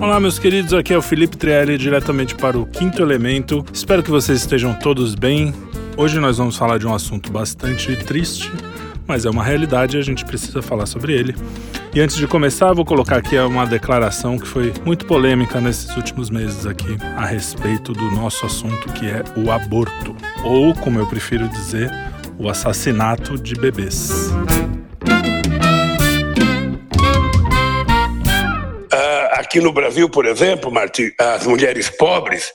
Olá, meus queridos, aqui é o Felipe Trielli, diretamente para o Quinto Elemento. Espero que vocês estejam todos bem. Hoje nós vamos falar de um assunto bastante triste, mas é uma realidade e a gente precisa falar sobre ele. E antes de começar, vou colocar aqui uma declaração que foi muito polêmica nesses últimos meses aqui a respeito do nosso assunto que é o aborto, ou como eu prefiro dizer, o assassinato de bebês. Aqui no Brasil, por exemplo, as mulheres pobres,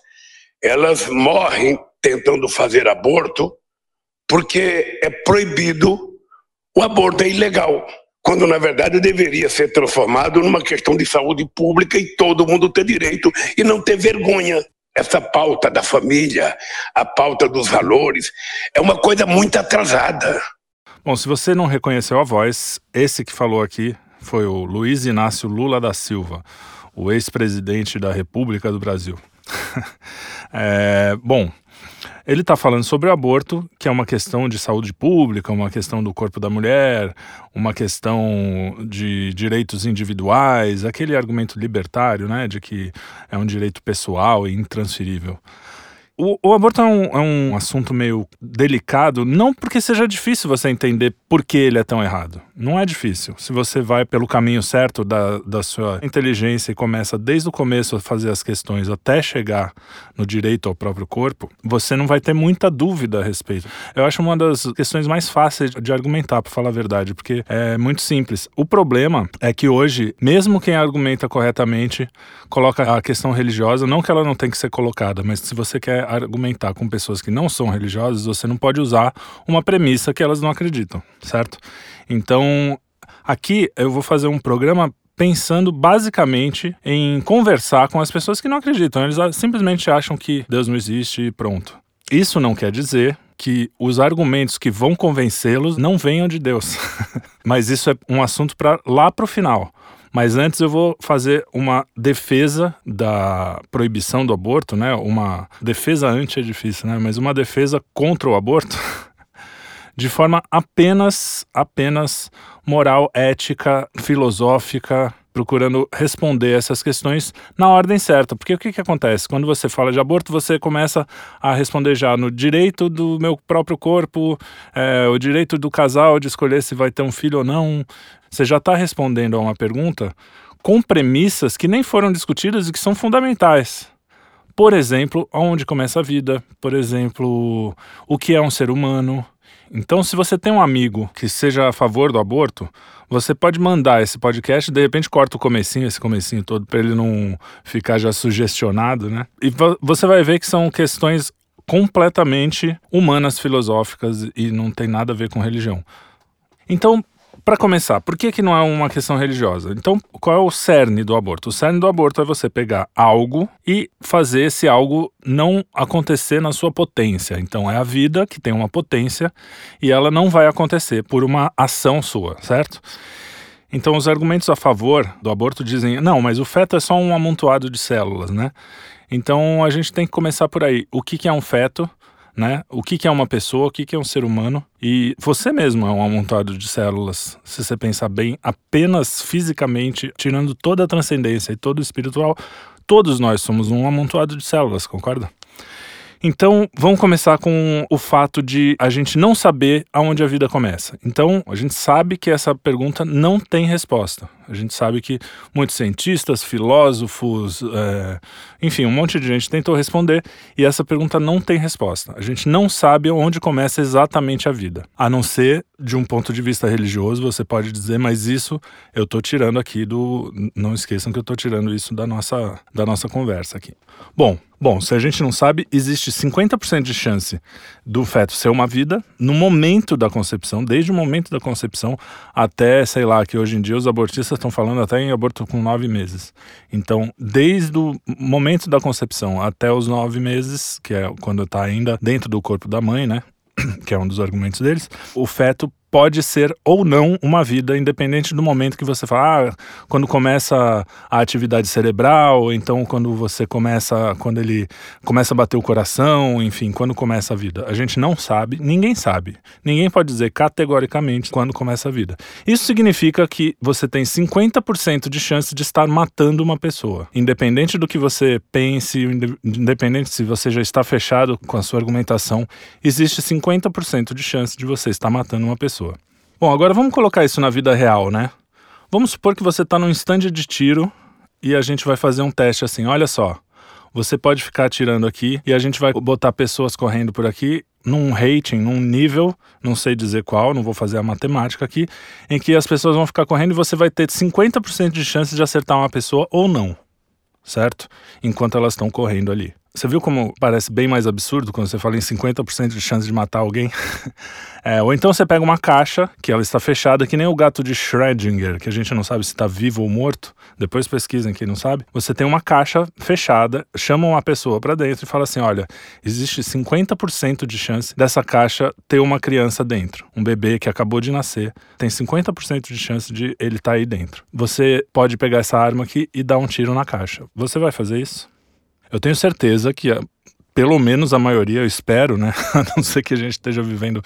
elas morrem tentando fazer aborto porque é proibido, o aborto é ilegal, quando na verdade deveria ser transformado numa questão de saúde pública e todo mundo ter direito e não ter vergonha. Essa pauta da família, a pauta dos valores, é uma coisa muito atrasada. Bom, se você não reconheceu a voz, esse que falou aqui foi o Luiz Inácio Lula da Silva, o ex-presidente da República do Brasil. é, bom, ele está falando sobre o aborto, que é uma questão de saúde pública, uma questão do corpo da mulher, uma questão de direitos individuais, aquele argumento libertário, né, de que é um direito pessoal e intransferível. O, o aborto é um, é um, assunto meio delicado, não porque seja difícil você entender por que ele é tão errado. Não é difícil. Se você vai pelo caminho certo da, da sua inteligência e começa desde o começo a fazer as questões até chegar no direito ao próprio corpo, você não vai ter muita dúvida a respeito. Eu acho uma das questões mais fáceis de argumentar, para falar a verdade, porque é muito simples. O problema é que hoje, mesmo quem argumenta corretamente, coloca a questão religiosa, não que ela não tem que ser colocada, mas se você quer argumentar com pessoas que não são religiosas, você não pode usar uma premissa que elas não acreditam, certo? Então, aqui eu vou fazer um programa pensando basicamente em conversar com as pessoas que não acreditam. Eles simplesmente acham que Deus não existe e pronto. Isso não quer dizer que os argumentos que vão convencê-los não venham de Deus. Mas isso é um assunto para lá para o final. Mas antes eu vou fazer uma defesa da proibição do aborto, né? Uma defesa anti é difícil, né? Mas uma defesa contra o aborto de forma apenas apenas moral, ética, filosófica, procurando responder essas questões na ordem certa. Porque o que, que acontece? Quando você fala de aborto, você começa a responder já no direito do meu próprio corpo, é, o direito do casal de escolher se vai ter um filho ou não. Você já está respondendo a uma pergunta com premissas que nem foram discutidas e que são fundamentais. Por exemplo, onde começa a vida, por exemplo, o que é um ser humano, então, se você tem um amigo que seja a favor do aborto, você pode mandar esse podcast, de repente corta o comecinho, esse comecinho todo, para ele não ficar já sugestionado, né? E você vai ver que são questões completamente humanas, filosóficas e não tem nada a ver com religião. Então, para começar, por que, que não é uma questão religiosa? Então, qual é o cerne do aborto? O cerne do aborto é você pegar algo e fazer esse algo não acontecer na sua potência. Então, é a vida que tem uma potência e ela não vai acontecer por uma ação sua, certo? Então, os argumentos a favor do aborto dizem: não, mas o feto é só um amontoado de células, né? Então, a gente tem que começar por aí. O que, que é um feto? Né? O que, que é uma pessoa, o que, que é um ser humano. E você mesmo é um amontado de células, se você pensar bem, apenas fisicamente, tirando toda a transcendência e todo o espiritual, todos nós somos um amontoado de células, concorda? Então, vamos começar com o fato de a gente não saber aonde a vida começa. Então, a gente sabe que essa pergunta não tem resposta. A gente sabe que muitos cientistas, filósofos, é, enfim, um monte de gente tentou responder e essa pergunta não tem resposta. A gente não sabe onde começa exatamente a vida. A não ser de um ponto de vista religioso, você pode dizer, mas isso eu estou tirando aqui do. Não esqueçam que eu estou tirando isso da nossa, da nossa conversa aqui. Bom, Bom, se a gente não sabe, existe 50% de chance do feto ser uma vida no momento da concepção, desde o momento da concepção até, sei lá, que hoje em dia os abortistas estão falando até em aborto com nove meses. Então, desde o momento da concepção até os nove meses, que é quando está ainda dentro do corpo da mãe, né? Que é um dos argumentos deles, o feto pode ser ou não uma vida, independente do momento que você fala, ah, quando começa a atividade cerebral, ou então quando você começa, quando ele começa a bater o coração, enfim, quando começa a vida. A gente não sabe, ninguém sabe. Ninguém pode dizer categoricamente quando começa a vida. Isso significa que você tem 50% de chance de estar matando uma pessoa. Independente do que você pense, independente se você já está fechado com a sua argumentação, existe 50% de chance de você estar matando uma pessoa. Bom, agora vamos colocar isso na vida real, né? Vamos supor que você está num stand de tiro e a gente vai fazer um teste assim: olha só, você pode ficar atirando aqui e a gente vai botar pessoas correndo por aqui num rating, num nível, não sei dizer qual, não vou fazer a matemática aqui, em que as pessoas vão ficar correndo e você vai ter 50% de chance de acertar uma pessoa ou não, certo? Enquanto elas estão correndo ali. Você viu como parece bem mais absurdo quando você fala em 50% de chance de matar alguém? é, ou então você pega uma caixa que ela está fechada, que nem o gato de Schrödinger, que a gente não sabe se está vivo ou morto. Depois pesquisem quem não sabe. Você tem uma caixa fechada, chama uma pessoa para dentro e fala assim: olha, existe 50% de chance dessa caixa ter uma criança dentro. Um bebê que acabou de nascer tem 50% de chance de ele estar tá aí dentro. Você pode pegar essa arma aqui e dar um tiro na caixa. Você vai fazer isso? Eu tenho certeza que, pelo menos a maioria, eu espero, né? A não ser que a gente esteja vivendo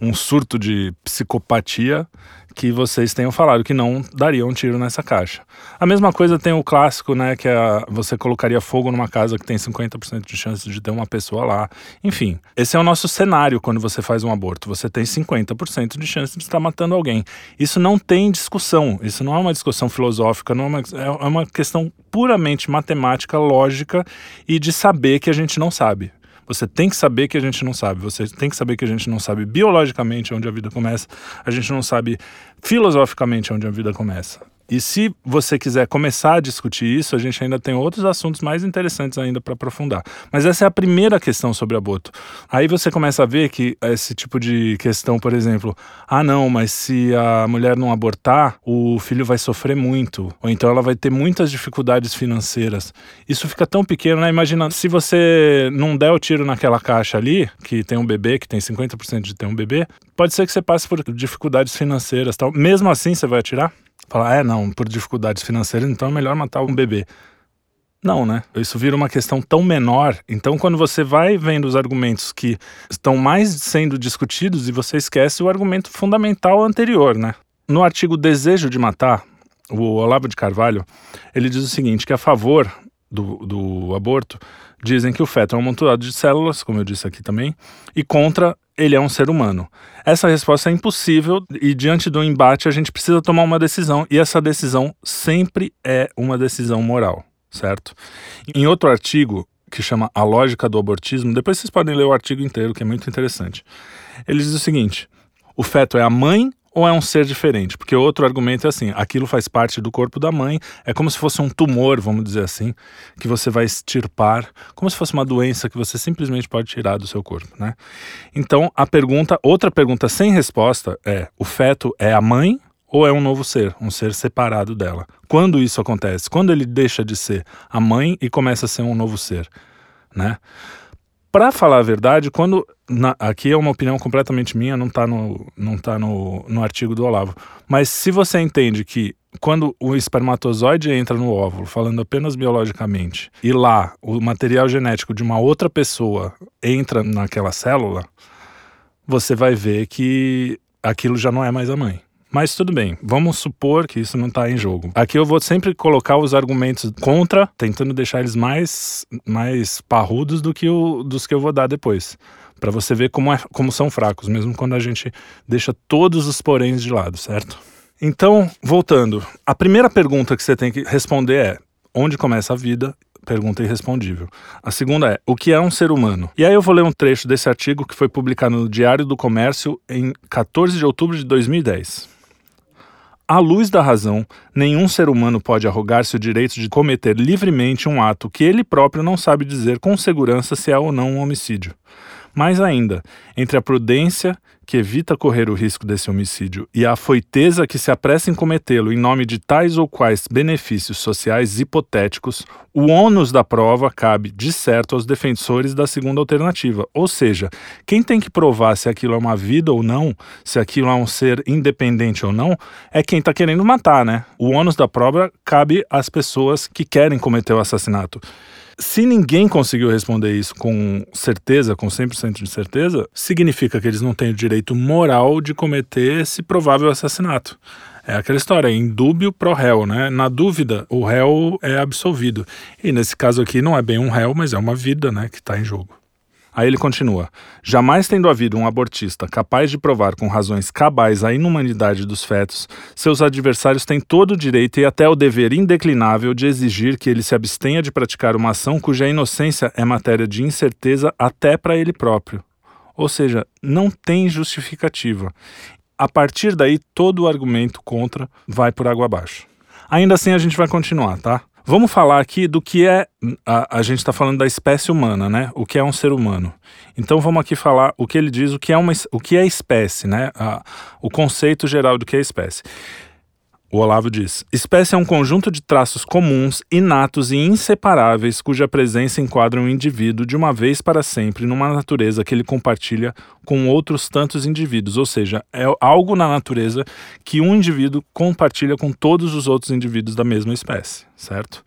um surto de psicopatia, que vocês tenham falado que não daria um tiro nessa caixa. A mesma coisa tem o clássico, né, que é você colocaria fogo numa casa que tem 50% de chance de ter uma pessoa lá. Enfim, esse é o nosso cenário quando você faz um aborto. Você tem 50% de chance de estar matando alguém. Isso não tem discussão, isso não é uma discussão filosófica, não é uma, é uma questão puramente matemática, lógica e de saber que a gente não sabe. Você tem que saber que a gente não sabe. Você tem que saber que a gente não sabe biologicamente onde a vida começa. A gente não sabe filosoficamente onde a vida começa. E se você quiser começar a discutir isso, a gente ainda tem outros assuntos mais interessantes ainda para aprofundar. Mas essa é a primeira questão sobre aborto. Aí você começa a ver que esse tipo de questão, por exemplo, ah não, mas se a mulher não abortar, o filho vai sofrer muito, ou então ela vai ter muitas dificuldades financeiras. Isso fica tão pequeno, né? Imagina, se você não der o tiro naquela caixa ali, que tem um bebê, que tem 50% de ter um bebê, pode ser que você passe por dificuldades financeiras, tal. Mesmo assim, você vai atirar? Falar, é, não, por dificuldades financeiras, então é melhor matar um bebê. Não, né? Isso vira uma questão tão menor. Então, quando você vai vendo os argumentos que estão mais sendo discutidos e você esquece o argumento fundamental anterior, né? No artigo Desejo de Matar, o Olavo de Carvalho, ele diz o seguinte, que a favor do, do aborto, dizem que o feto é um amontoado de células, como eu disse aqui também, e contra ele é um ser humano. Essa resposta é impossível e diante do embate a gente precisa tomar uma decisão e essa decisão sempre é uma decisão moral, certo? Em outro artigo que chama A Lógica do Abortismo, depois vocês podem ler o artigo inteiro que é muito interessante. Ele diz o seguinte: o feto é a mãe ou é um ser diferente? Porque outro argumento é assim: aquilo faz parte do corpo da mãe, é como se fosse um tumor, vamos dizer assim, que você vai extirpar, como se fosse uma doença que você simplesmente pode tirar do seu corpo, né? Então, a pergunta, outra pergunta sem resposta é: o feto é a mãe ou é um novo ser, um ser separado dela? Quando isso acontece? Quando ele deixa de ser a mãe e começa a ser um novo ser, né? Para falar a verdade, quando na, aqui é uma opinião completamente minha, não está no, não tá no, no artigo do Olavo. Mas se você entende que quando o espermatozoide entra no óvulo, falando apenas biologicamente, e lá o material genético de uma outra pessoa entra naquela célula, você vai ver que aquilo já não é mais a mãe. Mas tudo bem, vamos supor que isso não está em jogo. Aqui eu vou sempre colocar os argumentos contra, tentando deixar eles mais, mais parrudos do que o, dos que eu vou dar depois. Para você ver como, é, como são fracos, mesmo quando a gente deixa todos os poréns de lado, certo? Então, voltando, a primeira pergunta que você tem que responder é: onde começa a vida pergunta irrespondível. A segunda é: o que é um ser humano? E aí eu vou ler um trecho desse artigo que foi publicado no Diário do Comércio em 14 de outubro de 2010. À luz da razão, nenhum ser humano pode arrogar-se o direito de cometer livremente um ato que ele próprio não sabe dizer com segurança se é ou não um homicídio. Mais ainda, entre a prudência que evita correr o risco desse homicídio e a afoiteza que se apressa em cometê-lo em nome de tais ou quais benefícios sociais hipotéticos, o ônus da prova cabe, de certo, aos defensores da segunda alternativa. Ou seja, quem tem que provar se aquilo é uma vida ou não, se aquilo é um ser independente ou não, é quem está querendo matar, né? O ônus da prova cabe às pessoas que querem cometer o assassinato. Se ninguém conseguiu responder isso com certeza, com 100% de certeza, significa que eles não têm o direito moral de cometer esse provável assassinato. É aquela história, em dúbio pro réu, né? Na dúvida, o réu é absolvido. E nesse caso aqui não é bem um réu, mas é uma vida, né, que está em jogo. Aí ele continua: Jamais tendo havido um abortista capaz de provar com razões cabais a inumanidade dos fetos, seus adversários têm todo o direito e até o dever indeclinável de exigir que ele se abstenha de praticar uma ação cuja inocência é matéria de incerteza até para ele próprio. Ou seja, não tem justificativa. A partir daí, todo o argumento contra vai por água abaixo. Ainda assim, a gente vai continuar, tá? Vamos falar aqui do que é. A, a gente está falando da espécie humana, né? O que é um ser humano. Então vamos aqui falar o que ele diz, o que é, uma, o que é espécie, né? A, o conceito geral do que é espécie. O Olavo diz: espécie é um conjunto de traços comuns, inatos e inseparáveis, cuja presença enquadra um indivíduo de uma vez para sempre numa natureza que ele compartilha com outros tantos indivíduos, ou seja, é algo na natureza que um indivíduo compartilha com todos os outros indivíduos da mesma espécie, certo?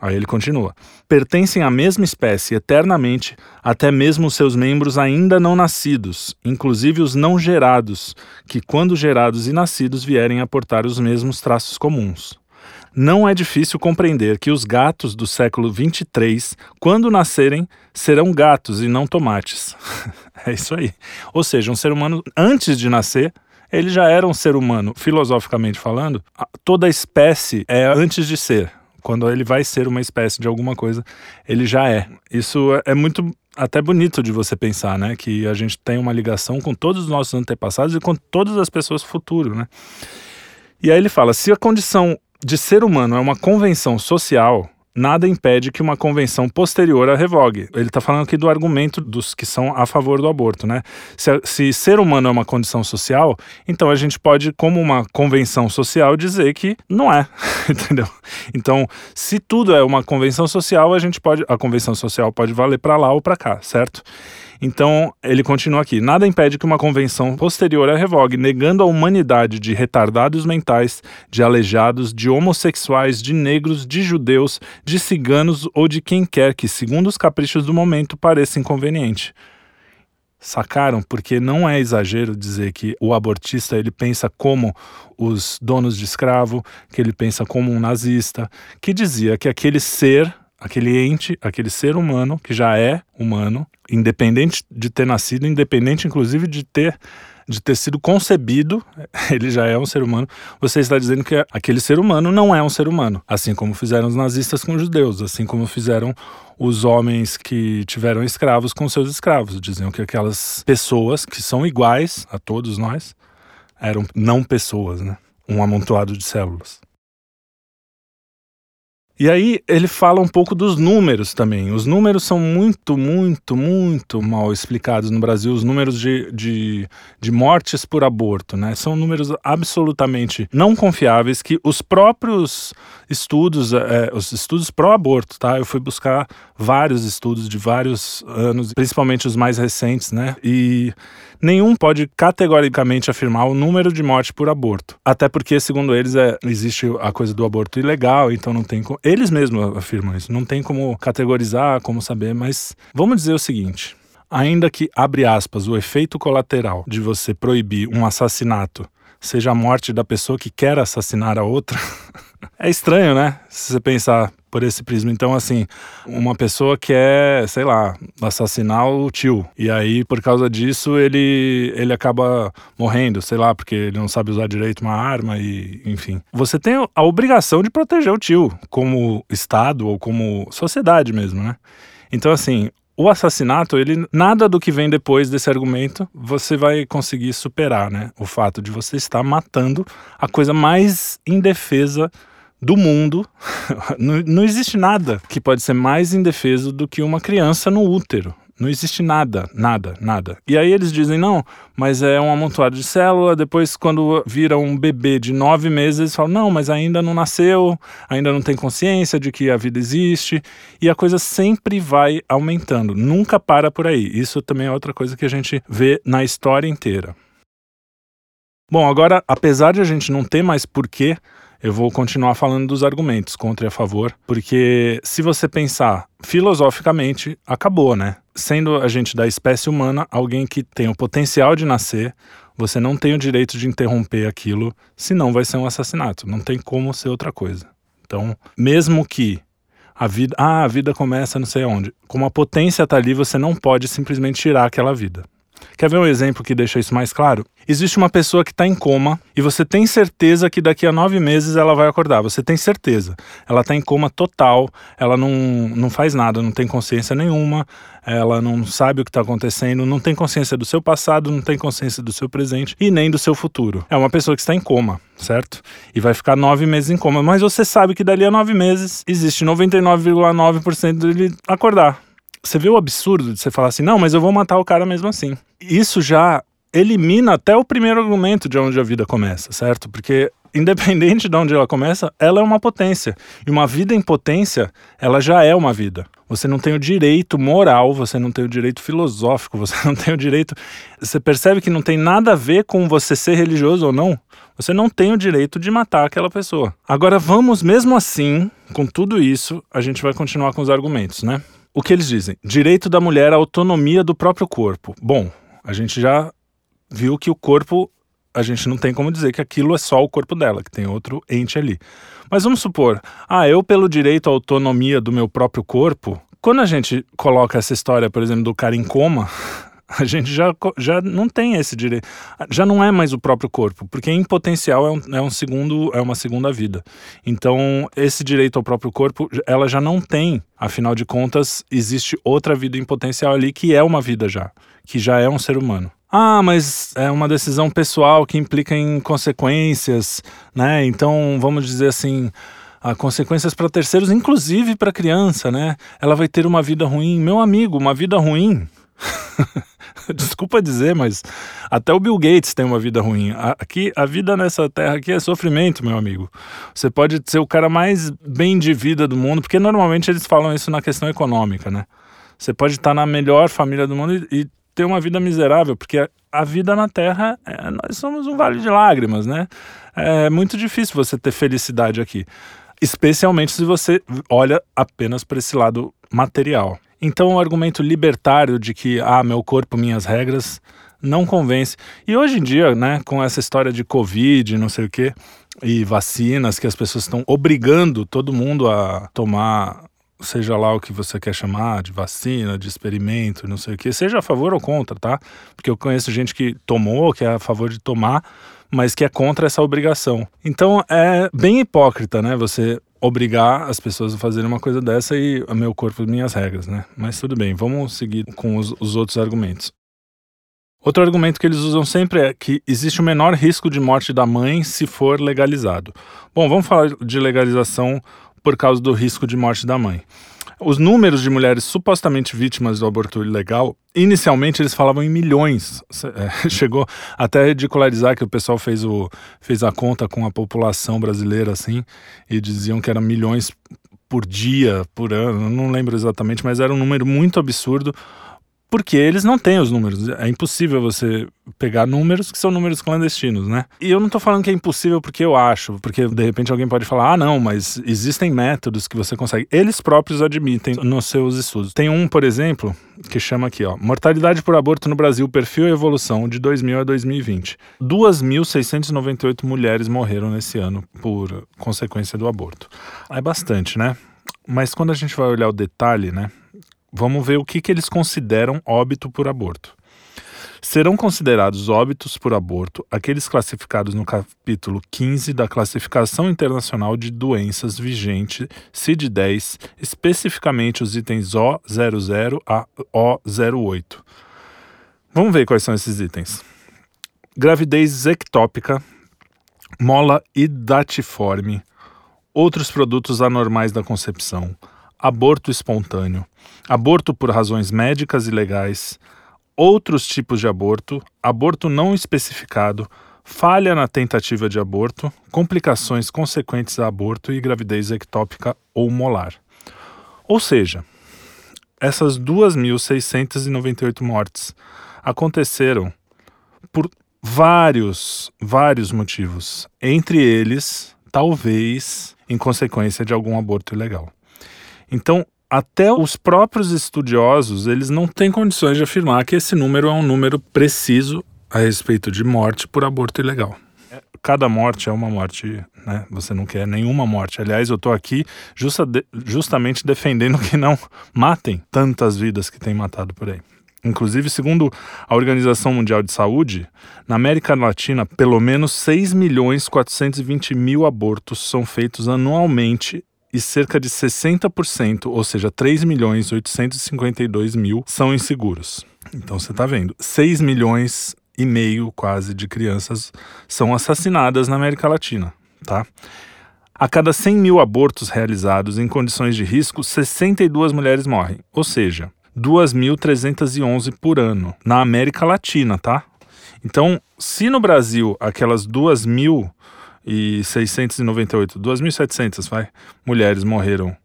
Aí ele continua: pertencem à mesma espécie eternamente, até mesmo seus membros ainda não nascidos, inclusive os não gerados, que, quando gerados e nascidos, vierem a portar os mesmos traços comuns. Não é difícil compreender que os gatos do século 23, quando nascerem, serão gatos e não tomates. é isso aí. Ou seja, um ser humano, antes de nascer, ele já era um ser humano, filosoficamente falando. Toda espécie é antes de ser quando ele vai ser uma espécie de alguma coisa, ele já é. Isso é muito até bonito de você pensar, né? Que a gente tem uma ligação com todos os nossos antepassados e com todas as pessoas do futuro, né? E aí ele fala: se a condição de ser humano é uma convenção social, nada impede que uma convenção posterior a revogue. Ele está falando aqui do argumento dos que são a favor do aborto, né? Se, se, ser humano é uma condição social, então a gente pode, como uma convenção social, dizer que não é, entendeu? Então, se tudo é uma convenção social, a gente pode, a convenção social pode valer para lá ou para cá, certo? Então, ele continua aqui: nada impede que uma convenção posterior a revogue, negando a humanidade de retardados mentais, de aleijados, de homossexuais, de negros, de judeus, de ciganos ou de quem quer que, segundo os caprichos do momento, pareça inconveniente. Sacaram? Porque não é exagero dizer que o abortista ele pensa como os donos de escravo, que ele pensa como um nazista, que dizia que aquele ser aquele ente, aquele ser humano que já é humano, independente de ter nascido, independente inclusive de ter de ter sido concebido, ele já é um ser humano. Você está dizendo que aquele ser humano não é um ser humano, assim como fizeram os nazistas com os judeus, assim como fizeram os homens que tiveram escravos com seus escravos. Diziam que aquelas pessoas que são iguais a todos nós eram não pessoas, né? Um amontoado de células. E aí ele fala um pouco dos números também. Os números são muito, muito, muito mal explicados no Brasil. Os números de, de, de mortes por aborto, né? São números absolutamente não confiáveis que os próprios estudos, é, os estudos pró-aborto, tá? Eu fui buscar vários estudos de vários anos, principalmente os mais recentes, né? E nenhum pode categoricamente afirmar o número de mortes por aborto. Até porque, segundo eles, é, existe a coisa do aborto ilegal, então não tem. Eles mesmos afirmam isso, não tem como categorizar, como saber, mas vamos dizer o seguinte. Ainda que, abre aspas, o efeito colateral de você proibir um assassinato seja a morte da pessoa que quer assassinar a outra, é estranho, né? Se você pensar por esse prisma. Então, assim, uma pessoa quer, sei lá, assassinar o tio. E aí, por causa disso, ele, ele acaba morrendo, sei lá, porque ele não sabe usar direito uma arma e, enfim. Você tem a obrigação de proteger o tio, como Estado ou como sociedade mesmo, né? Então, assim, o assassinato, ele nada do que vem depois desse argumento você vai conseguir superar, né? O fato de você estar matando a coisa mais indefesa do mundo. não, não existe nada que pode ser mais indefeso do que uma criança no útero. Não existe nada, nada, nada. E aí eles dizem, não, mas é um amontoado de célula, depois quando vira um bebê de nove meses, eles falam, não, mas ainda não nasceu, ainda não tem consciência de que a vida existe, e a coisa sempre vai aumentando, nunca para por aí. Isso também é outra coisa que a gente vê na história inteira. Bom, agora, apesar de a gente não ter mais porquê eu vou continuar falando dos argumentos contra e a favor, porque se você pensar filosoficamente, acabou, né? Sendo a gente da espécie humana, alguém que tem o potencial de nascer, você não tem o direito de interromper aquilo, senão vai ser um assassinato. Não tem como ser outra coisa. Então, mesmo que a vida, ah, a vida começa não sei onde, como a potência está ali, você não pode simplesmente tirar aquela vida. Quer ver um exemplo que deixa isso mais claro? Existe uma pessoa que está em coma e você tem certeza que daqui a nove meses ela vai acordar. Você tem certeza. Ela está em coma total, ela não, não faz nada, não tem consciência nenhuma, ela não sabe o que está acontecendo, não tem consciência do seu passado, não tem consciência do seu presente e nem do seu futuro. É uma pessoa que está em coma, certo? E vai ficar nove meses em coma. Mas você sabe que dali a nove meses existe 99,9% de ele acordar. Você vê o absurdo de você falar assim, não, mas eu vou matar o cara mesmo assim. Isso já elimina até o primeiro argumento de onde a vida começa, certo? Porque independente de onde ela começa, ela é uma potência. E uma vida em potência, ela já é uma vida. Você não tem o direito moral, você não tem o direito filosófico, você não tem o direito. Você percebe que não tem nada a ver com você ser religioso ou não. Você não tem o direito de matar aquela pessoa. Agora vamos, mesmo assim, com tudo isso, a gente vai continuar com os argumentos, né? O que eles dizem? Direito da mulher à autonomia do próprio corpo. Bom, a gente já viu que o corpo, a gente não tem como dizer que aquilo é só o corpo dela, que tem outro ente ali. Mas vamos supor, ah, eu pelo direito à autonomia do meu próprio corpo, quando a gente coloca essa história, por exemplo, do cara em coma, a gente já, já não tem esse direito. Já não é mais o próprio corpo, porque em potencial é um, é um segundo, é uma segunda vida. Então, esse direito ao próprio corpo, ela já não tem. Afinal de contas, existe outra vida em potencial ali que é uma vida já, que já é um ser humano. Ah, mas é uma decisão pessoal que implica em consequências, né? Então, vamos dizer assim, a consequências para terceiros, inclusive para criança, né? Ela vai ter uma vida ruim. Meu amigo, uma vida ruim Desculpa dizer, mas até o Bill Gates tem uma vida ruim. Aqui, a vida nessa terra aqui é sofrimento, meu amigo. Você pode ser o cara mais bem de vida do mundo, porque normalmente eles falam isso na questão econômica, né? Você pode estar na melhor família do mundo e, e ter uma vida miserável, porque a, vida na Terra, é, nós somos um vale de lágrimas, né? É muito difícil você ter felicidade aqui, especialmente se você olha apenas para esse lado material. Então o argumento libertário de que, ah, meu corpo, minhas regras, não convence. E hoje em dia, né, com essa história de Covid, não sei o quê, e vacinas que as pessoas estão obrigando todo mundo a tomar, seja lá o que você quer chamar, de vacina, de experimento, não sei o quê, seja a favor ou contra, tá? Porque eu conheço gente que tomou, que é a favor de tomar, mas que é contra essa obrigação. Então é bem hipócrita, né? Você obrigar as pessoas a fazerem uma coisa dessa e o meu corpo, minhas regras, né? Mas tudo bem, vamos seguir com os, os outros argumentos. Outro argumento que eles usam sempre é que existe o menor risco de morte da mãe se for legalizado. Bom, vamos falar de legalização por causa do risco de morte da mãe. Os números de mulheres supostamente vítimas do aborto ilegal, inicialmente eles falavam em milhões. É, chegou até a ridicularizar que o pessoal fez, o, fez a conta com a população brasileira assim, e diziam que eram milhões por dia, por ano, não lembro exatamente, mas era um número muito absurdo porque eles não têm os números. É impossível você pegar números que são números clandestinos, né? E eu não tô falando que é impossível porque eu acho, porque de repente alguém pode falar: ah, não, mas existem métodos que você consegue. Eles próprios admitem nos seus estudos. Tem um, por exemplo, que chama aqui, ó: Mortalidade por aborto no Brasil, perfil e evolução de 2000 a 2020. 2.698 mulheres morreram nesse ano por consequência do aborto. É bastante, né? Mas quando a gente vai olhar o detalhe, né? Vamos ver o que, que eles consideram óbito por aborto. Serão considerados óbitos por aborto aqueles classificados no capítulo 15 da Classificação Internacional de Doenças vigente, CID-10, especificamente os itens O00 a O08. Vamos ver quais são esses itens. Gravidez ectópica, mola idatiforme, outros produtos anormais da concepção, aborto espontâneo, aborto por razões médicas e legais, outros tipos de aborto, aborto não especificado, falha na tentativa de aborto, complicações consequentes a aborto e gravidez ectópica ou molar. Ou seja, essas 2.698 mortes aconteceram por vários, vários motivos. Entre eles, talvez em consequência de algum aborto ilegal. Então, até os próprios estudiosos, eles não têm condições de afirmar que esse número é um número preciso a respeito de morte por aborto ilegal. Cada morte é uma morte, né? Você não quer nenhuma morte. Aliás, eu estou aqui justa de, justamente defendendo que não matem tantas vidas que têm matado por aí. Inclusive, segundo a Organização Mundial de Saúde, na América Latina, pelo menos 6 milhões 420 mil abortos são feitos anualmente e cerca de 60%, ou seja, 3 milhões 852 mil, são inseguros. Então você está vendo, 6 milhões e meio quase de crianças são assassinadas na América Latina, tá? A cada 100 mil abortos realizados em condições de risco, 62 mulheres morrem, ou seja, 2.311 por ano na América Latina, tá? Então, se no Brasil aquelas 2.698, 2.700, vai, mulheres morreram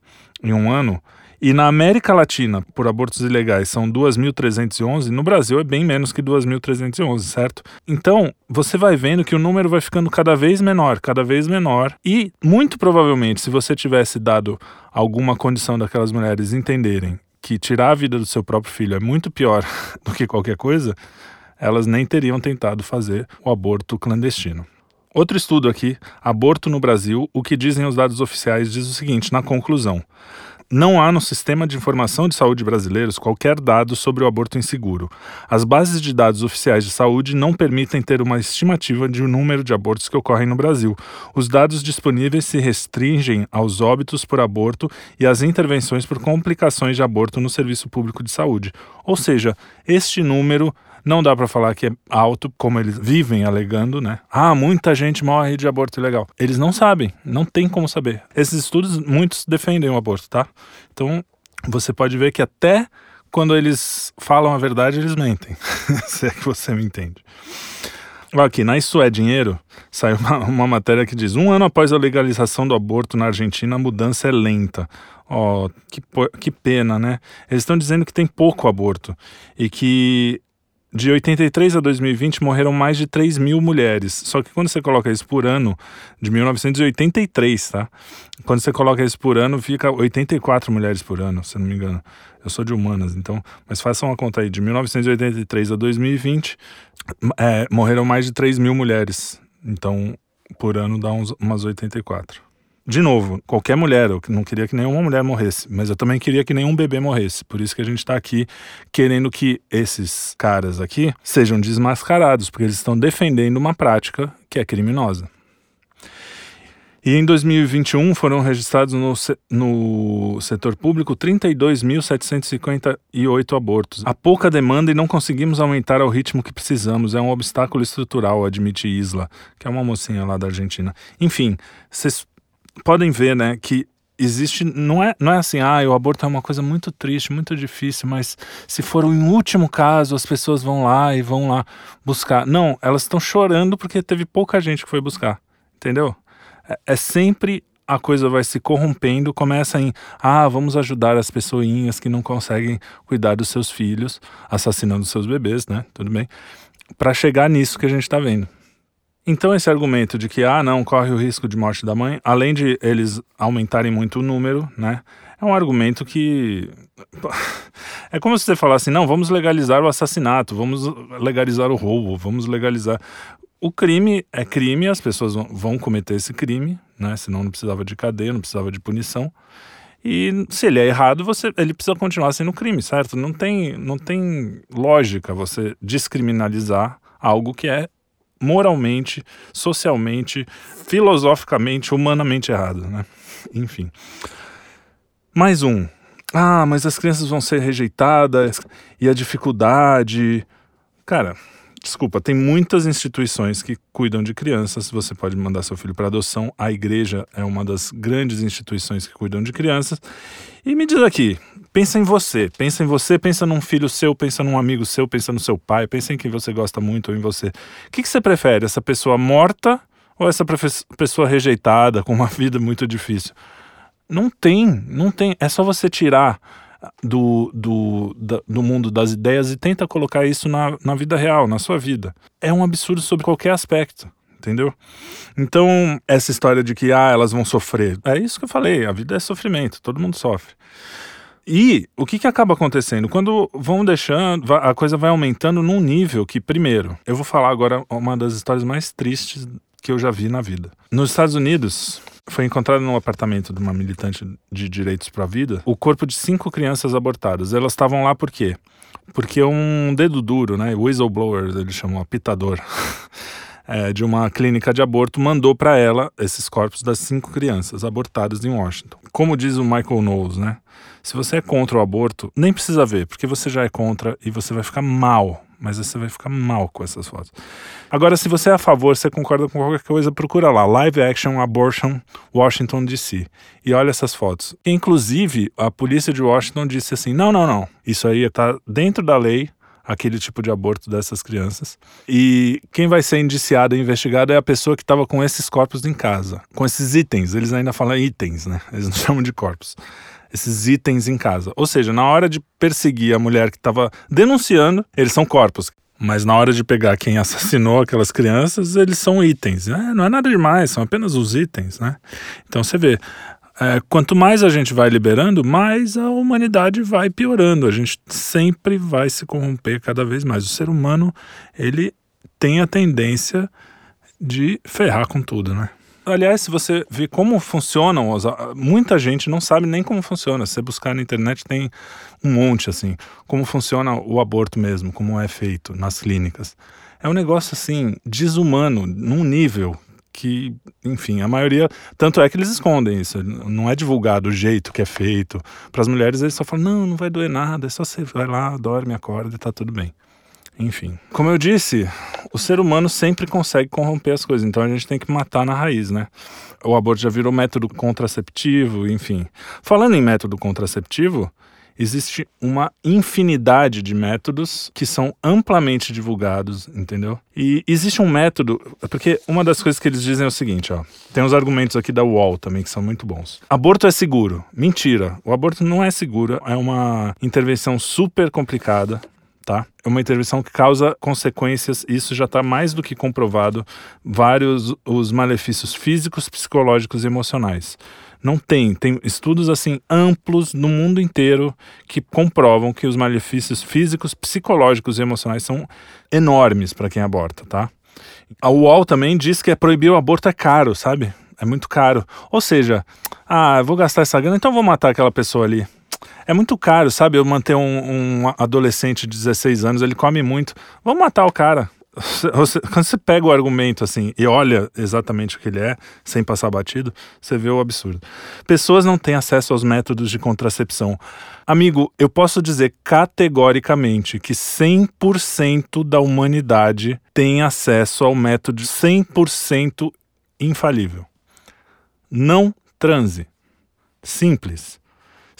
em um ano, e na América Latina, por abortos ilegais, são 2.311, no Brasil é bem menos que 2.311, certo? Então, você vai vendo que o número vai ficando cada vez menor, cada vez menor, e muito provavelmente, se você tivesse dado alguma condição daquelas mulheres entenderem que tirar a vida do seu próprio filho é muito pior do que qualquer coisa, elas nem teriam tentado fazer o aborto clandestino. Outro estudo aqui, Aborto no Brasil, o que dizem os dados oficiais diz o seguinte, na conclusão: não há no sistema de informação de saúde brasileiros qualquer dado sobre o aborto inseguro. As bases de dados oficiais de saúde não permitem ter uma estimativa de um número de abortos que ocorrem no Brasil. Os dados disponíveis se restringem aos óbitos por aborto e às intervenções por complicações de aborto no serviço público de saúde. Ou seja, este número não dá para falar que é alto, como eles vivem alegando, né? Ah, muita gente morre de aborto ilegal. Eles não sabem, não tem como saber. Esses estudos, muitos defendem o aborto, tá? Então, você pode ver que até quando eles falam a verdade, eles mentem. Se é que você me entende. Aqui, na Isso é Dinheiro, saiu uma, uma, matéria que diz: um ano após a legalização do aborto na Argentina, a mudança é lenta. Ó, oh, que, que pena, né? Eles estão dizendo que tem pouco aborto e que de 83 a 2020 morreram mais de 3 mil mulheres. Só que quando você coloca isso por ano, de 1983, tá? Quando você coloca isso por ano, fica 84 mulheres por ano, se não me engano. Eu sou de humanas, então. Mas façam uma conta aí. De 1983 a 2020, é, morreram mais de 3 mil mulheres. Então, por ano dá uns, umas 84 de novo, qualquer mulher, eu não queria que nenhuma mulher morresse, mas eu também queria que nenhum bebê morresse. Por isso que a gente está aqui querendo que esses caras aqui sejam desmascarados, porque eles estão defendendo uma prática que é criminosa. E em 2021 foram registrados no, no setor público 32.758 abortos. Há pouca demanda e não conseguimos aumentar ao ritmo que precisamos. É um obstáculo estrutural, admite Isla, que é uma mocinha lá da Argentina. Enfim, vocês podem ver, né, que existe não é não é assim ah o aborto é uma coisa muito triste muito difícil mas se for um último caso as pessoas vão lá e vão lá buscar. Não elas estão chorando porque teve pouca gente que foi buscar entendeu? É, é, sempre a coisa vai se corrompendo começa em ah vamos ajudar as pessoinhas que não conseguem cuidar dos seus filhos assassinando seus bebês né tudo bem. Para chegar nisso que a gente está vendo então, esse argumento de que, ah, não, corre o risco de morte da mãe, além de eles aumentarem muito o número, né, é um argumento que. É como se você falasse, não, vamos legalizar o assassinato, vamos legalizar o roubo, vamos legalizar. O crime é crime, as pessoas vão cometer esse crime, né, senão não precisava de cadeia, não precisava de punição. E se ele é errado, você, ele precisa continuar sendo crime, certo? Não tem, não tem lógica você descriminalizar algo que é moralmente, socialmente, filosoficamente, humanamente errado, né? Enfim. Mais um. Ah, mas as crianças vão ser rejeitadas e a dificuldade. Cara, Desculpa, tem muitas instituições que cuidam de crianças. Você pode mandar seu filho para adoção. A igreja é uma das grandes instituições que cuidam de crianças. E me diz aqui, pensa em você, pensa em você, pensa num filho seu, pensa num amigo seu, pensa no seu pai, pensa em quem você gosta muito ou em você. O que, que você prefere? Essa pessoa morta ou essa pessoa rejeitada, com uma vida muito difícil? Não tem, não tem. É só você tirar do, do, da, do mundo das ideias e tenta colocar isso na, na vida real, na sua vida. É um absurdo sobre qualquer aspecto entendeu? Então, essa história de que ah, elas vão sofrer, é isso que eu falei, a vida é sofrimento, todo mundo sofre. E o que, que acaba acontecendo? Quando vão deixando, a coisa vai aumentando num nível que, primeiro, eu vou falar agora uma das histórias mais tristes que eu já vi na vida. Nos Estados Unidos, foi encontrado no apartamento de uma militante de direitos para a vida o corpo de cinco crianças abortadas. Elas estavam lá por quê? Porque um dedo duro, né, whistleblower, ele chamou pitador, é, de uma clínica de aborto mandou para ela esses corpos das cinco crianças abortadas em Washington. Como diz o Michael Knowles, né? Se você é contra o aborto, nem precisa ver, porque você já é contra e você vai ficar mal mas você vai ficar mal com essas fotos. Agora, se você é a favor, você concorda com qualquer coisa, procura lá, Live Action Abortion Washington DC. E olha essas fotos. Inclusive, a polícia de Washington disse assim: não, não, não, isso aí está dentro da lei, aquele tipo de aborto dessas crianças. E quem vai ser indiciado e investigado é a pessoa que estava com esses corpos em casa, com esses itens. Eles ainda falam itens, né? Eles não chamam de corpos esses itens em casa. Ou seja, na hora de perseguir a mulher que estava denunciando, eles são corpos. Mas na hora de pegar quem assassinou aquelas crianças, eles são itens. É, não é nada demais, são apenas os itens, né? Então você vê, é, quanto mais a gente vai liberando, mais a humanidade vai piorando. A gente sempre vai se corromper cada vez mais. O ser humano, ele tem a tendência de ferrar com tudo, né? Aliás, se você vê como funcionam, muita gente não sabe nem como funciona. Se você buscar na internet, tem um monte assim. Como funciona o aborto mesmo, como é feito nas clínicas. É um negócio assim, desumano, num nível que, enfim, a maioria. Tanto é que eles escondem isso. Não é divulgado o jeito que é feito. Para as mulheres, eles só falam: não, não vai doer nada, é só você vai lá, dorme, acorda e tá tudo bem. Enfim, como eu disse, o ser humano sempre consegue corromper as coisas, então a gente tem que matar na raiz, né? O aborto já virou método contraceptivo, enfim. Falando em método contraceptivo, existe uma infinidade de métodos que são amplamente divulgados, entendeu? E existe um método, porque uma das coisas que eles dizem é o seguinte, ó. Tem uns argumentos aqui da UOL também que são muito bons. Aborto é seguro. Mentira. O aborto não é seguro, é uma intervenção super complicada tá? É uma intervenção que causa consequências, isso já está mais do que comprovado, vários os malefícios físicos, psicológicos e emocionais. Não tem, tem estudos assim amplos no mundo inteiro que comprovam que os malefícios físicos, psicológicos e emocionais são enormes para quem aborta, tá? A UOL também diz que é proibir o aborto é caro, sabe? É muito caro. Ou seja, ah, vou gastar essa grana, então vou matar aquela pessoa ali. É muito caro, sabe? Eu manter um, um adolescente de 16 anos, ele come muito. Vamos matar o cara. Você, quando você pega o argumento assim e olha exatamente o que ele é, sem passar batido, você vê o absurdo. Pessoas não têm acesso aos métodos de contracepção. Amigo, eu posso dizer categoricamente que 100% da humanidade tem acesso ao método 100% infalível. Não transe. Simples.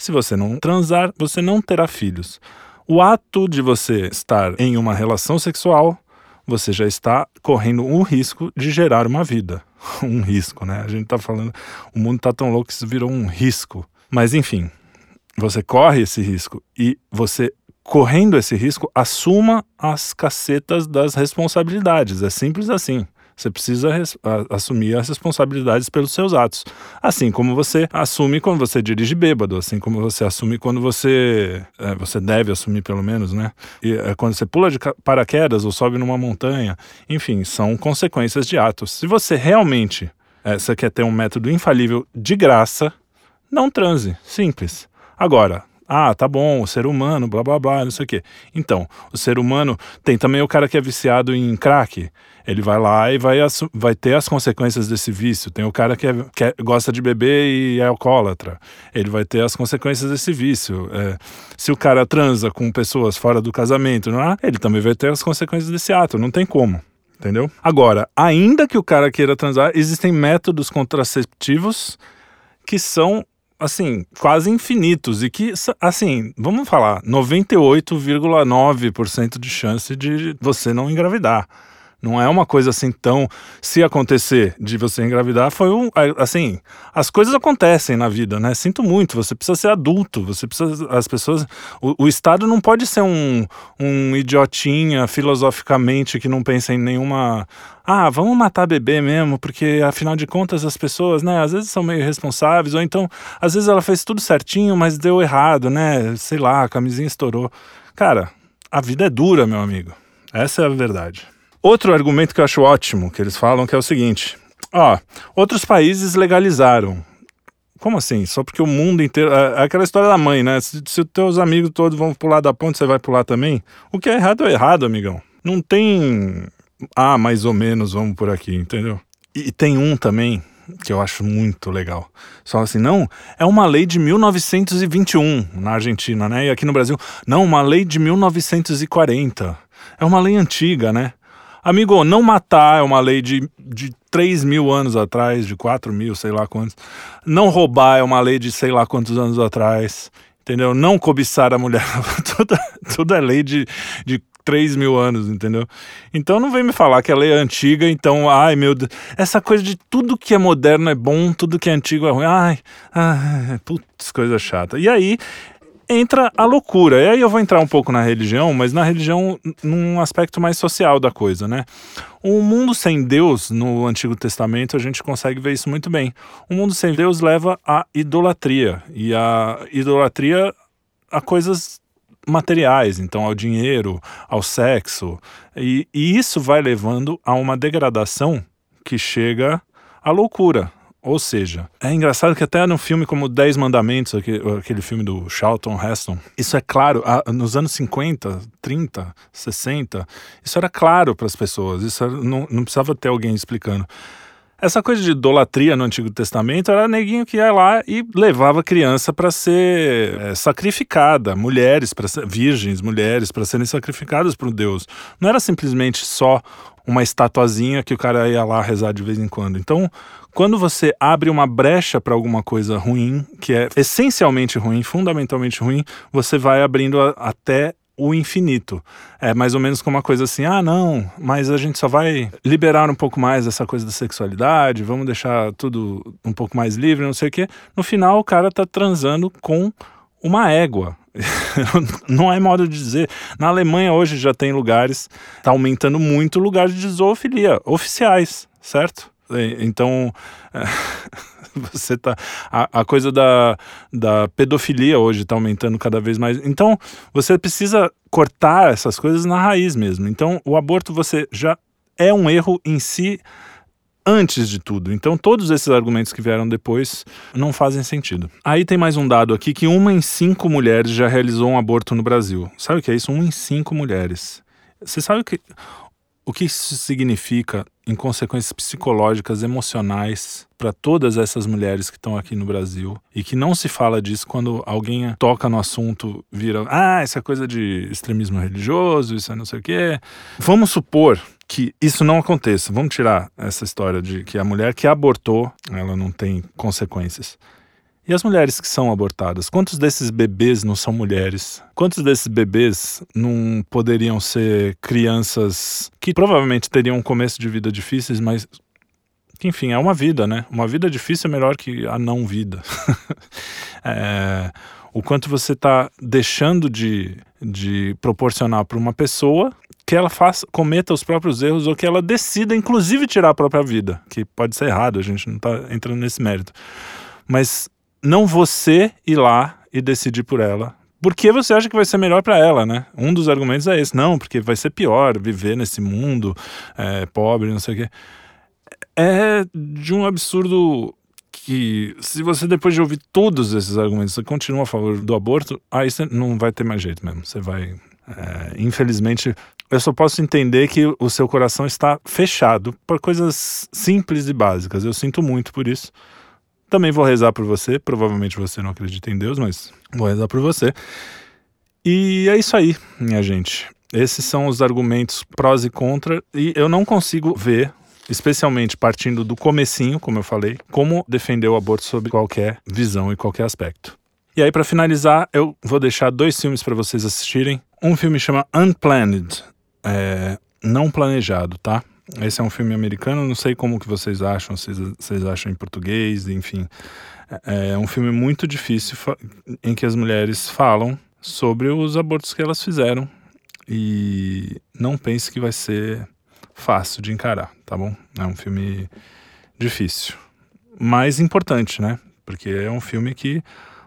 Se você não transar, você não terá filhos. O ato de você estar em uma relação sexual, você já está correndo um risco de gerar uma vida. Um risco, né? A gente tá falando, o mundo tá tão louco que isso virou um risco. Mas enfim, você corre esse risco e você correndo esse risco, assuma as cacetas das responsabilidades. É simples assim. Você precisa assumir as responsabilidades pelos seus atos. Assim como você assume quando você dirige bêbado, assim como você assume quando você. É, você deve assumir, pelo menos, né? E, é, quando você pula de paraquedas ou sobe numa montanha. Enfim, são consequências de atos. Se você realmente é, você quer ter um método infalível de graça, não transe. Simples. Agora, Ah, tá bom, o ser humano, blá blá blá, não sei o quê. Então, o ser humano tem também o cara que é viciado em crack. Ele vai lá e vai, vai ter as consequências desse vício. Tem o cara que, é, que é, gosta de beber e é alcoólatra. Ele vai ter as consequências desse vício. É, se o cara transa com pessoas fora do casamento, não é? ele também vai ter as consequências desse ato. Não tem como entendeu? Agora, ainda que o cara queira transar, existem métodos contraceptivos que são assim, quase infinitos e que, assim, vamos falar, 98,9% de chance de você não engravidar. Não é uma coisa assim tão. Se acontecer de você engravidar, foi um. Assim, as coisas acontecem na vida, né? Sinto muito, você precisa ser adulto, você precisa. As pessoas. O, o Estado não pode ser um, um idiotinha filosoficamente que não pensa em nenhuma. Ah, vamos matar bebê mesmo, porque afinal de contas as pessoas, né, às vezes são meio irresponsáveis, ou então, às vezes ela fez tudo certinho, mas deu errado, né? Sei lá, a camisinha estourou. Cara, a vida é dura, meu amigo. Essa é a verdade. Outro argumento que eu acho ótimo, que eles falam, que é o seguinte: ó, outros países legalizaram. Como assim? Só porque o mundo inteiro. É, é aquela história da mãe, né? Se, se os teus amigos todos vão pular da ponte, você vai pular também. O que é errado é errado, amigão. Não tem. Ah, mais ou menos, vamos por aqui, entendeu? E tem um também que eu acho muito legal. Só assim, não, é uma lei de 1921 na Argentina, né? E aqui no Brasil, não, uma lei de 1940. É uma lei antiga, né? Amigo, não matar é uma lei de, de 3 mil anos atrás, de 4 mil, sei lá quantos. Não roubar é uma lei de sei lá quantos anos atrás. Entendeu? Não cobiçar a mulher. tudo, tudo é lei de, de 3 mil anos, entendeu? Então não vem me falar que a lei é antiga, então, ai meu Deus, essa coisa de tudo que é moderno é bom, tudo que é antigo é ruim, ai, ai putz, coisa chata. E aí entra a loucura. E aí eu vou entrar um pouco na religião, mas na religião num aspecto mais social da coisa, né? Um mundo sem Deus no Antigo Testamento a gente consegue ver isso muito bem. Um mundo sem Deus leva à idolatria e a idolatria a coisas materiais, então ao dinheiro, ao sexo, e, e isso vai levando a uma degradação que chega à loucura, ou seja, é engraçado que até no filme como Dez Mandamentos, aquele, aquele filme do Charlton Heston, isso é claro, nos anos 50, 30, 60, isso era claro para as pessoas, isso era, não, não precisava ter alguém explicando. Essa coisa de idolatria no Antigo Testamento era neguinho que ia lá e levava criança para ser é, sacrificada, mulheres, para virgens, mulheres, para serem sacrificadas para o Deus. Não era simplesmente só uma estatuazinha que o cara ia lá rezar de vez em quando. Então, quando você abre uma brecha para alguma coisa ruim, que é essencialmente ruim, fundamentalmente ruim, você vai abrindo a, até o infinito. É mais ou menos como uma coisa assim: ah, não, mas a gente só vai liberar um pouco mais essa coisa da sexualidade, vamos deixar tudo um pouco mais livre, não sei o quê. No final, o cara tá transando com uma égua. não é modo de dizer. Na Alemanha hoje já tem lugares, tá aumentando muito lugar de zoofilia, oficiais, certo? Então, você tá. A, a, coisa da, da pedofilia hoje está aumentando cada vez mais. Então, você precisa cortar essas coisas na raiz mesmo. Então, o aborto você já é um erro em si antes de tudo. Então, todos esses argumentos que vieram depois não fazem sentido. Aí tem mais um dado aqui que uma em cinco mulheres já realizou um aborto no Brasil. Sabe o que é isso? Uma em cinco mulheres. Você sabe que o que isso significa em consequências psicológicas, emocionais para todas essas mulheres que estão aqui no Brasil e que não se fala disso quando alguém toca no assunto, vira, ah, essa é coisa de extremismo religioso, isso é não sei o quê. Vamos supor que isso não aconteça. Vamos tirar essa história de que a mulher que abortou, ela não tem consequências. E as mulheres que são abortadas? Quantos desses bebês não são mulheres? Quantos desses bebês não poderiam ser crianças que provavelmente teriam um começo de vida difíceis, mas enfim, é uma vida, né? Uma vida difícil é melhor que a não vida. é, o quanto você está deixando de, de proporcionar para uma pessoa que ela faça, cometa os próprios erros ou que ela decida, inclusive, tirar a própria vida, que pode ser errado, a gente não está entrando nesse mérito. Mas não você ir lá e decidir por ela. Porque você acha que vai ser melhor para ela, né? Um dos argumentos é esse. Não, porque vai ser pior viver nesse mundo é, pobre, não sei o quê. É de um absurdo que se você depois de ouvir todos esses argumentos você continua a favor do aborto, aí você não vai ter mais jeito mesmo. Você vai, é, infelizmente, eu só posso entender que o seu coração está fechado por coisas simples e básicas. Eu sinto muito por isso. Também vou rezar por você. Provavelmente você não acredita em Deus, mas vou rezar por você. E é isso aí, minha gente. Esses são os argumentos prós e contra, e eu não consigo ver, especialmente partindo do comecinho, como eu falei, como defender o aborto sob qualquer visão e qualquer aspecto. E aí, para finalizar, eu vou deixar dois filmes para vocês assistirem. Um filme chama Unplanned, é, não planejado, tá? Esse é um filme americano, não sei como que vocês acham, se vocês acham em português, enfim. É, é um filme muito difícil em que as mulheres falam sobre os abortos que elas fizeram e não pense que vai ser fácil de encarar, tá bom? É um filme difícil, mas importante, né? Porque é um filme que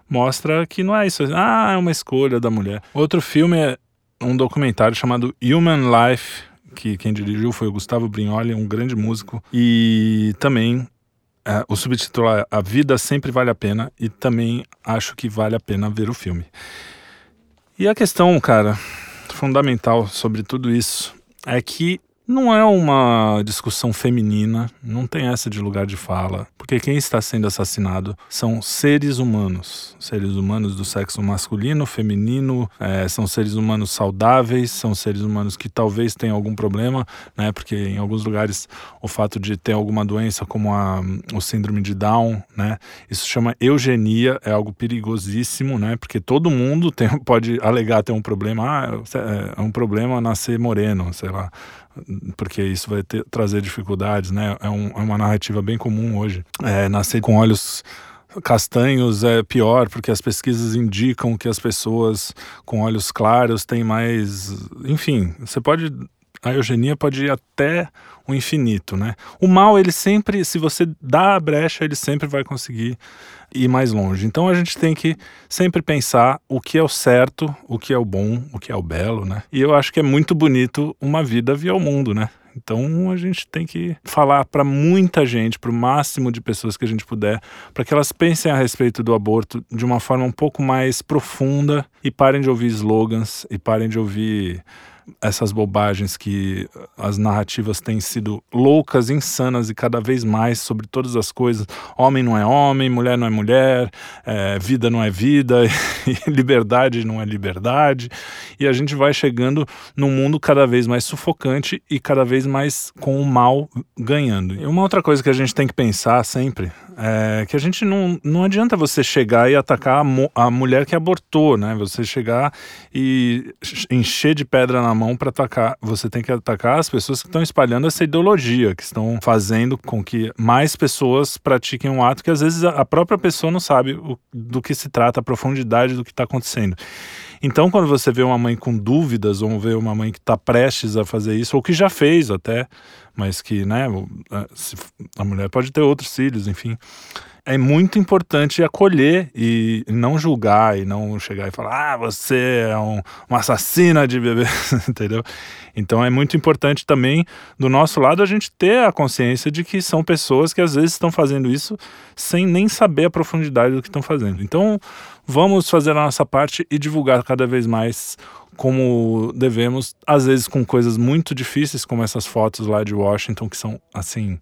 mostra que não é isso, ah, é uma escolha da mulher. Outro filme é um documentário chamado Human Life, que quem dirigiu foi o Gustavo Brignoli, um grande músico, e também é, o subtítulo é A Vida Sempre Vale a Pena, e também acho que vale a pena ver o filme. E a questão, cara, fundamental sobre tudo isso é que não é uma discussão feminina, não tem essa de lugar de fala, porque quem está sendo assassinado são seres humanos, seres humanos do sexo masculino, feminino, é, são seres humanos saudáveis, são seres humanos que talvez tenham algum problema, né? Porque em alguns lugares o fato de ter alguma doença como a, o síndrome de Down, né? Isso chama eugenia, é algo perigosíssimo, né? Porque todo mundo tem, pode alegar ter um problema, ah, é, é um problema nascer moreno, sei lá porque isso vai ter, trazer dificuldades, né? É, um, é, uma narrativa bem comum hoje. É, nascer com olhos castanhos é pior, porque as pesquisas indicam que as pessoas com olhos claros têm mais. Enfim, você pode. A eugenia pode ir até o infinito, né? O mal, ele sempre, se você dá a brecha, ele sempre vai conseguir ir mais longe. Então a gente tem que sempre pensar o que é o certo, o que é o bom, o que é o belo, né? E eu acho que é muito bonito uma vida via o mundo, né? Então a gente tem que falar para muita gente, para o máximo de pessoas que a gente puder, para que elas pensem a respeito do aborto de uma forma um pouco mais profunda e parem de ouvir slogans e parem de ouvir essas bobagens que as narrativas têm sido loucas, insanas e cada vez mais sobre todas as coisas. Homem não é homem, mulher não é mulher, é, vida não é vida, liberdade não é liberdade. E a gente vai chegando num mundo cada vez mais sufocante e cada vez mais com o mal ganhando. E uma outra coisa que a gente tem que pensar sempre é que a gente não, não adianta você chegar e atacar a, a mulher que abortou, né? Você chegar e encher de pedra na mão para atacar. Você tem que atacar as pessoas que estão espalhando essa ideologia, que estão fazendo com que mais pessoas pratiquem um ato que às vezes a própria pessoa não sabe o, do que se trata, a profundidade do que está acontecendo. Então, quando você vê uma mãe com dúvidas, ou vê uma mãe que está prestes a fazer isso, ou que já fez até, mas que, né, a mulher pode ter outros filhos, enfim. É muito importante acolher e não julgar e não chegar e falar, ah, você é um, uma assassina de bebê, entendeu? Então é muito importante também, do nosso lado, a gente ter a consciência de que são pessoas que às vezes estão fazendo isso sem nem saber a profundidade do que estão fazendo. Então vamos fazer a nossa parte e divulgar cada vez mais como devemos, às vezes com coisas muito difíceis, como essas fotos lá de Washington, que são, assim,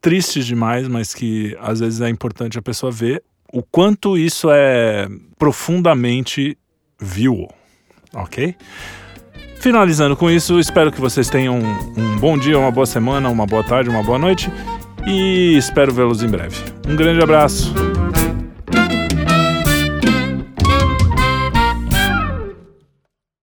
tristes demais, mas que às vezes é importante a pessoa ver o quanto isso é profundamente vil, ok? Finalizando com isso, espero que vocês tenham um bom dia, uma boa semana, uma boa tarde, uma boa noite e espero vê-los em breve. Um grande abraço.